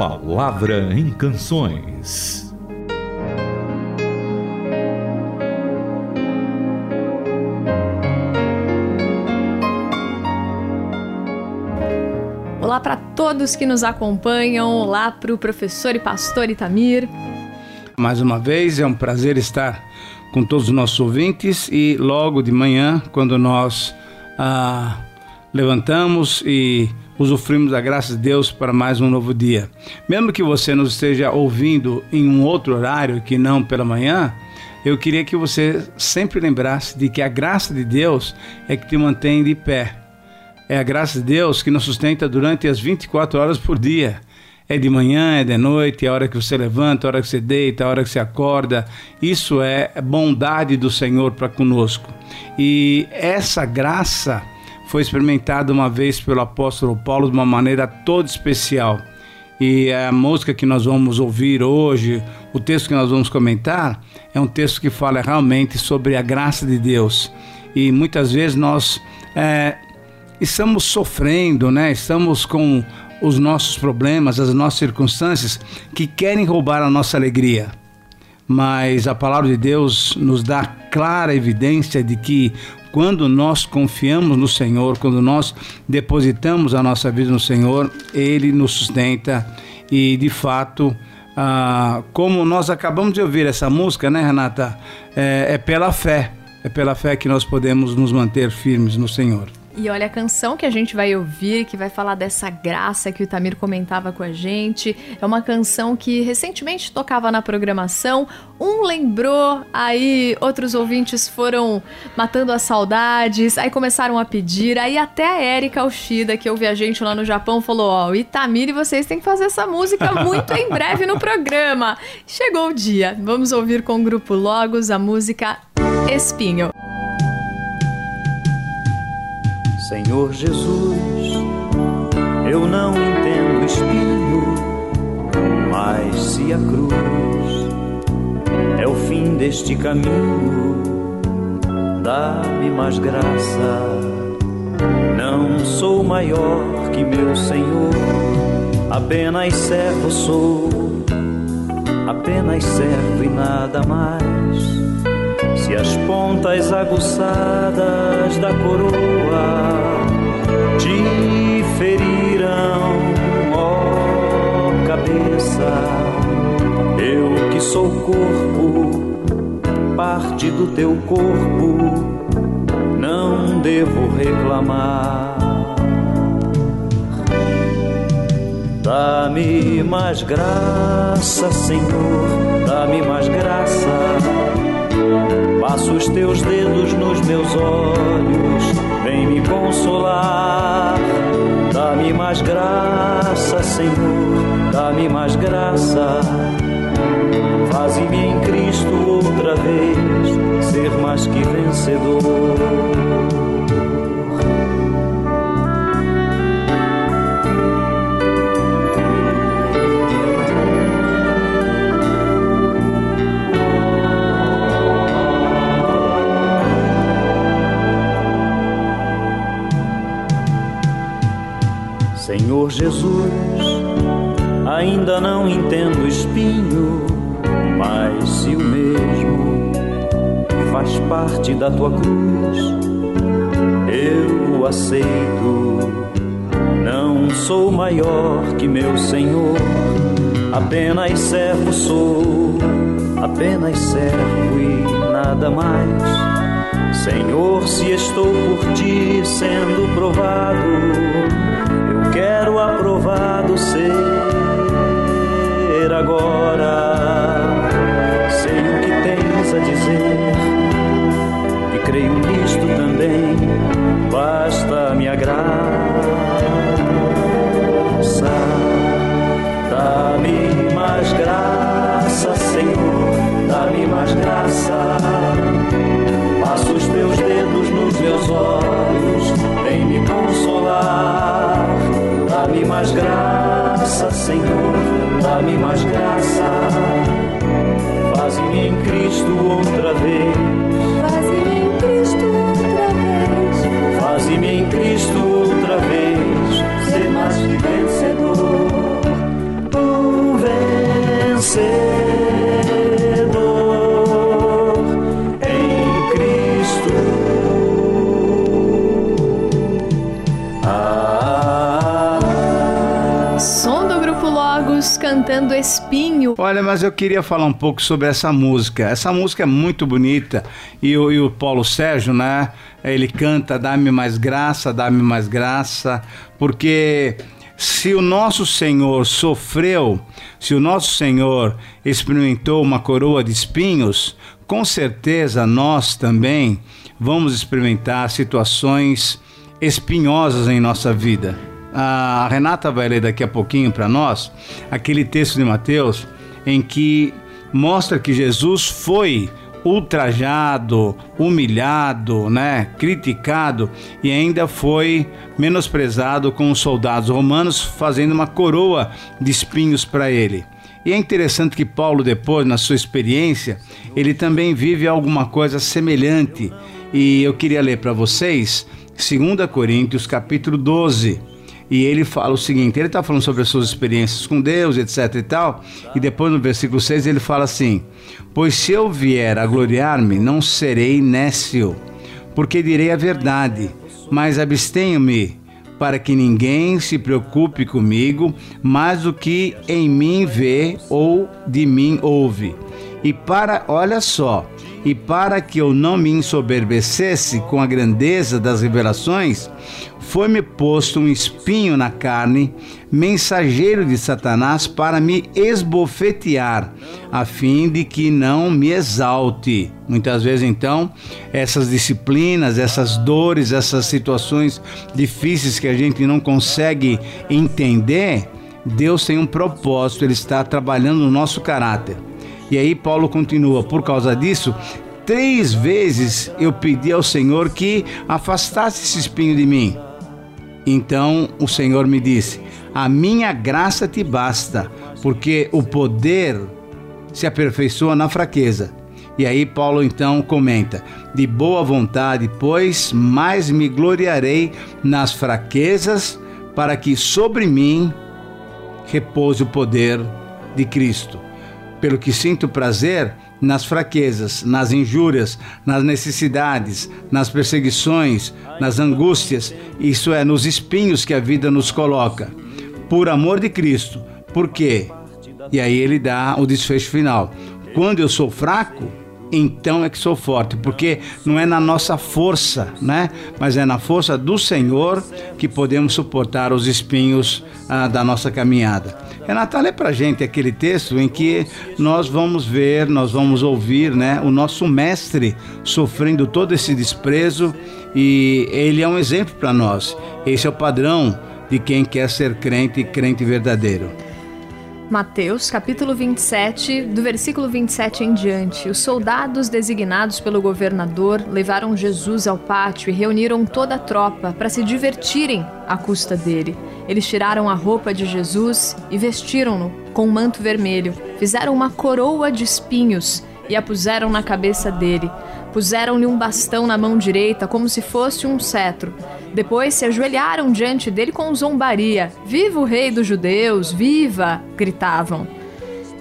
Palavra em Canções. Olá para todos que nos acompanham, olá para o professor e pastor Itamir. Mais uma vez é um prazer estar com todos os nossos ouvintes e logo de manhã, quando nós ah, levantamos e usufruímos da graça de Deus para mais um novo dia. Mesmo que você nos esteja ouvindo em um outro horário que não pela manhã, eu queria que você sempre lembrasse de que a graça de Deus é que te mantém de pé. É a graça de Deus que nos sustenta durante as 24 horas por dia. É de manhã, é de noite, é a hora que você levanta, é a hora que você deita, é a hora que você acorda. Isso é bondade do Senhor para conosco. E essa graça foi experimentada uma vez pelo apóstolo Paulo de uma maneira toda especial. E a música que nós vamos ouvir hoje, o texto que nós vamos comentar, é um texto que fala realmente sobre a graça de Deus. E muitas vezes nós é, estamos sofrendo, né? estamos com os nossos problemas, as nossas circunstâncias que querem roubar a nossa alegria. Mas a palavra de Deus nos dá clara evidência de que quando nós confiamos no Senhor, quando nós depositamos a nossa vida no Senhor, Ele nos sustenta e de fato, ah, como nós acabamos de ouvir essa música, né, Renata? É, é pela fé, é pela fé que nós podemos nos manter firmes no Senhor. E olha, a canção que a gente vai ouvir, que vai falar dessa graça que o Tamir comentava com a gente, é uma canção que recentemente tocava na programação. Um lembrou, aí outros ouvintes foram matando as saudades, aí começaram a pedir, aí até a Erika Oshida, que ouve a gente lá no Japão, falou: Ó, oh, Itamir vocês têm que fazer essa música muito em breve no programa. Chegou o dia, vamos ouvir com o grupo Logos a música Espinho. Senhor Jesus, eu não entendo espinho, mas se a cruz é o fim deste caminho, dá-me mais graça. Não sou maior que meu Senhor, apenas servo sou, apenas servo e nada mais se as pontas aguçadas da coroa te feriram, ó cabeça, eu que sou corpo, parte do teu corpo, não devo reclamar. Dá-me mais graça, Senhor, dá-me mais graça Passo os teus dedos nos meus olhos, vem me consolar. Dá-me mais graça, Senhor, dá-me mais graça. Faze-me em Cristo outra vez ser mais que vencedor. Espinho, mas se o mesmo faz parte da tua cruz, eu o aceito. Não sou maior que meu Senhor, apenas servo sou, apenas servo e nada mais. Senhor, se estou por ti sendo provado, quero aprovado ser graça, Senhor, dá-me mais graça. Faz-me em Cristo outra vez. Faz-me em Cristo outra vez. Faz-me em Cristo outra vez. Ser mais que vencedor. Um vencedor. Cantando Espinho. Olha, mas eu queria falar um pouco sobre essa música. Essa música é muito bonita e o, e o Paulo Sérgio, né? Ele canta Dá-me mais graça, dá-me mais graça, porque se o nosso Senhor sofreu, se o nosso Senhor experimentou uma coroa de espinhos, com certeza nós também vamos experimentar situações espinhosas em nossa vida. A Renata vai ler daqui a pouquinho para nós aquele texto de Mateus em que mostra que Jesus foi ultrajado, humilhado, né, criticado e ainda foi menosprezado com os soldados romanos, fazendo uma coroa de espinhos para ele. E é interessante que Paulo depois, na sua experiência, ele também vive alguma coisa semelhante. E eu queria ler para vocês 2 Coríntios capítulo 12. E ele fala o seguinte: ele está falando sobre as suas experiências com Deus, etc e tal. E depois no versículo 6 ele fala assim: Pois se eu vier a gloriar-me, não serei nécio, porque direi a verdade, mas abstenho-me para que ninguém se preocupe comigo mais do que em mim vê ou de mim ouve. E para, olha só, e para que eu não me ensoberbecesse com a grandeza das revelações, foi-me posto um espinho na carne, mensageiro de Satanás, para me esbofetear, a fim de que não me exalte. Muitas vezes, então, essas disciplinas, essas dores, essas situações difíceis que a gente não consegue entender, Deus tem um propósito, Ele está trabalhando no nosso caráter. E aí Paulo continua: por causa disso, três vezes eu pedi ao Senhor que afastasse esse espinho de mim. Então o Senhor me disse: A minha graça te basta, porque o poder se aperfeiçoa na fraqueza. E aí Paulo então comenta: De boa vontade, pois, mais me gloriarei nas fraquezas, para que sobre mim repouse o poder de Cristo. Pelo que sinto prazer nas fraquezas, nas injúrias, nas necessidades, nas perseguições, nas angústias, isso é, nos espinhos que a vida nos coloca, por amor de Cristo. Por quê? E aí ele dá o desfecho final. Quando eu sou fraco, então é que sou forte, porque não é na nossa força, né? Mas é na força do Senhor que podemos suportar os espinhos ah, da nossa caminhada. Renata, lê pra gente aquele texto em que nós vamos ver, nós vamos ouvir, né? O nosso mestre sofrendo todo esse desprezo e ele é um exemplo para nós. Esse é o padrão de quem quer ser crente, crente verdadeiro. Mateus, capítulo 27, do versículo 27 em diante. Os soldados designados pelo governador levaram Jesus ao pátio e reuniram toda a tropa para se divertirem à custa dele. Eles tiraram a roupa de Jesus e vestiram-no com um manto vermelho. Fizeram uma coroa de espinhos e a puseram na cabeça dele. Puseram-lhe um bastão na mão direita, como se fosse um cetro. Depois se ajoelharam diante dele com zombaria. Viva o rei dos judeus! Viva! gritavam.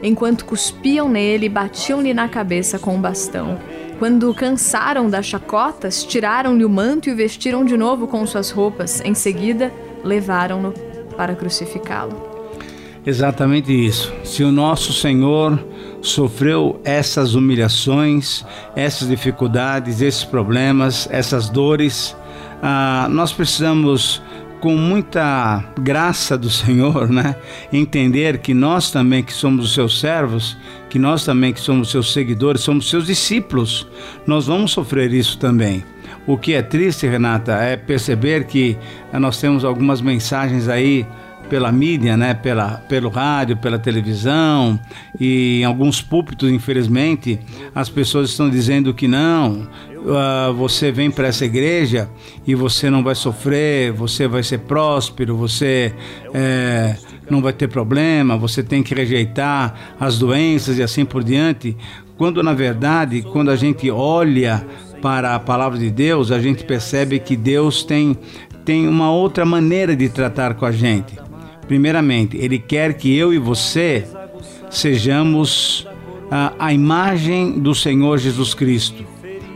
Enquanto cuspiam nele batiam-lhe na cabeça com um bastão. Quando cansaram das chacotas, tiraram-lhe o manto e o vestiram de novo com suas roupas. Em seguida, levaram-no para crucificá-lo. Exatamente isso. Se o nosso Senhor sofreu essas humilhações, essas dificuldades, esses problemas, essas dores, ah, nós precisamos com muita graça do Senhor, né? Entender que nós também que somos os seus servos, que nós também que somos seus seguidores, somos seus discípulos, nós vamos sofrer isso também. O que é triste, Renata, é perceber que nós temos algumas mensagens aí pela mídia, né, pela, pelo rádio, pela televisão e em alguns púlpitos, infelizmente, as pessoas estão dizendo que não, uh, você vem para essa igreja e você não vai sofrer, você vai ser próspero, você é, não vai ter problema, você tem que rejeitar as doenças e assim por diante. Quando na verdade, quando a gente olha para a palavra de Deus, a gente percebe que Deus tem tem uma outra maneira de tratar com a gente. Primeiramente, Ele quer que eu e você sejamos a, a imagem do Senhor Jesus Cristo.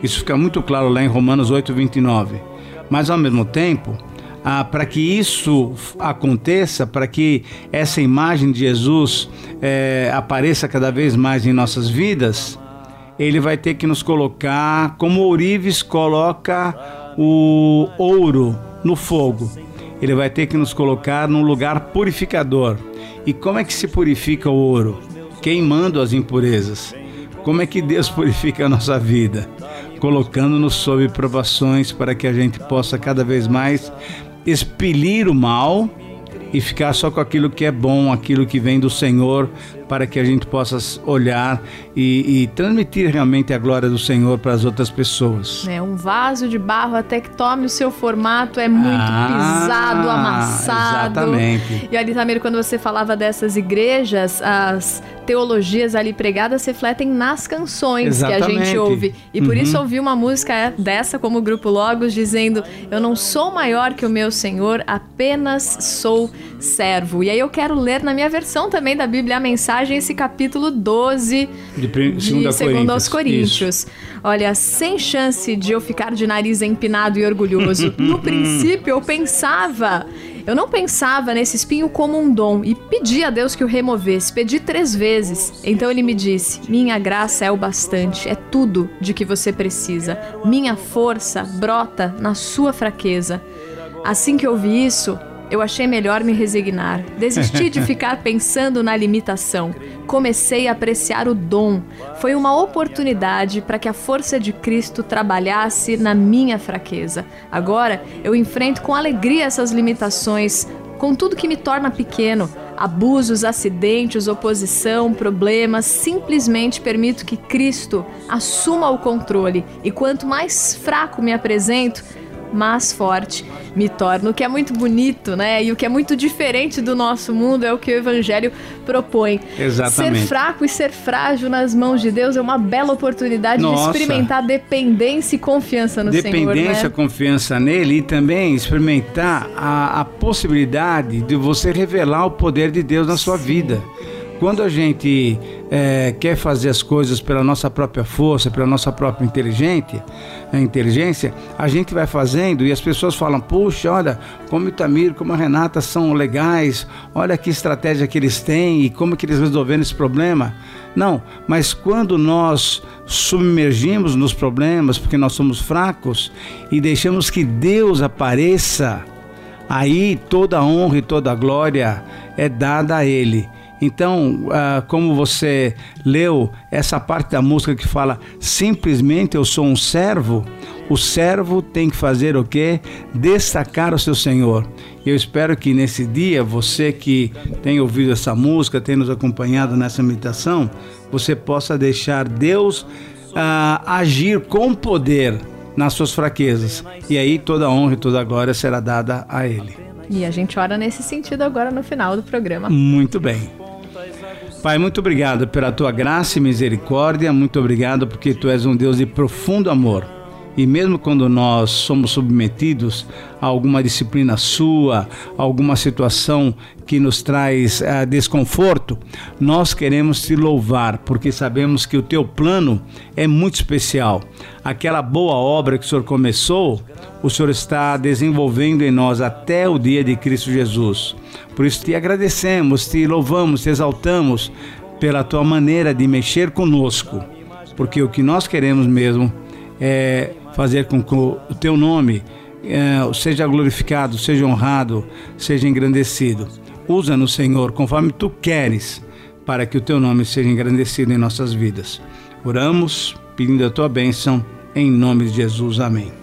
Isso fica muito claro lá em Romanos 8, 29. Mas ao mesmo tempo, ah, para que isso aconteça, para que essa imagem de Jesus é, apareça cada vez mais em nossas vidas, ele vai ter que nos colocar, como Ourives coloca o ouro no fogo. Ele vai ter que nos colocar num lugar purificador. E como é que se purifica o ouro? Queimando as impurezas. Como é que Deus purifica a nossa vida? Colocando-nos sob provações para que a gente possa cada vez mais expelir o mal e ficar só com aquilo que é bom, aquilo que vem do Senhor, para que a gente possa olhar e, e transmitir realmente a glória do Senhor para as outras pessoas. É um vaso de barro até que tome o seu formato é muito Ah, pisado, amassado. exatamente. E ali, Tamir, quando você falava dessas igrejas, as teologias ali pregadas refletem nas canções que a gente Exatamente. ouve. E por Uhum. isso ouvir uma música dessa como o Grupo Logos dizendo: Eu não sou maior que o meu Senhor, apenas sou servo. E aí eu quero ler na minha versão também da Bíblia a mensagem, esse capítulo 12 De, prim- de segunda segundo aos Isso. Coríntios. Olha, sem chance de eu ficar de nariz empinado e orgulhoso. No princípio eu pensava, eu não pensava nesse espinho como um dom e pedi a Deus que o removesse. Pedi três vezes. Então ele me disse: Minha graça é o bastante, é tudo de que você precisa. Minha força brota na sua fraqueza. Assim que ouvi isso, eu achei melhor me resignar. Desisti de ficar pensando na limitação. Comecei a apreciar o dom. Foi uma oportunidade para que a força de Cristo trabalhasse na minha fraqueza. Agora eu enfrento com alegria essas limitações, com tudo que me torna pequeno. Abusos, acidentes, oposição, problemas, simplesmente permito que Cristo assuma o controle. E quanto mais fraco me apresento, mais forte me torno. O que é muito bonito, né? E o que é muito diferente do nosso mundo é o que o Evangelho propõe. Exatamente. Ser fraco e ser frágil nas mãos de Deus é uma bela oportunidade Nossa. de experimentar dependência e confiança no Dependência, Senhor. Né? confiança nele e também experimentar a, a possibilidade de você revelar o poder de Deus na sua vida. Quando a gente eh, quer fazer as coisas pela nossa própria força, pela nossa própria inteligente, eh, inteligência, a gente vai fazendo e as pessoas falam: puxa, olha, como o Itamir, como a Renata são legais, olha que estratégia que eles têm e como que eles resolveram esse problema. Não, mas quando nós submergimos nos problemas, porque nós somos fracos, e deixamos que Deus apareça, aí toda a honra e toda a glória é dada a Ele. Então, ah, como você leu essa parte da música que fala simplesmente eu sou um servo, o servo tem que fazer o quê? Destacar o seu Senhor. Eu espero que nesse dia, você que tem ouvido essa música, tem nos acompanhado nessa meditação, você possa deixar Deus ah, agir com poder nas suas fraquezas. E aí toda honra e toda glória será dada a Ele. E a gente ora nesse sentido agora no final do programa. Muito bem. Pai, muito obrigado pela tua graça e misericórdia, muito obrigado porque tu és um Deus de profundo amor. E mesmo quando nós somos submetidos a alguma disciplina sua, alguma situação que nos traz ah, desconforto, nós queremos te louvar, porque sabemos que o teu plano é muito especial. Aquela boa obra que o Senhor começou, o Senhor está desenvolvendo em nós até o dia de Cristo Jesus. Por isso te agradecemos, te louvamos, te exaltamos pela tua maneira de mexer conosco, porque o que nós queremos mesmo é fazer com que o teu nome eh, seja glorificado, seja honrado, seja engrandecido. Usa-nos, Senhor, conforme tu queres, para que o teu nome seja engrandecido em nossas vidas. Oramos pedindo a tua bênção, em nome de Jesus. Amém.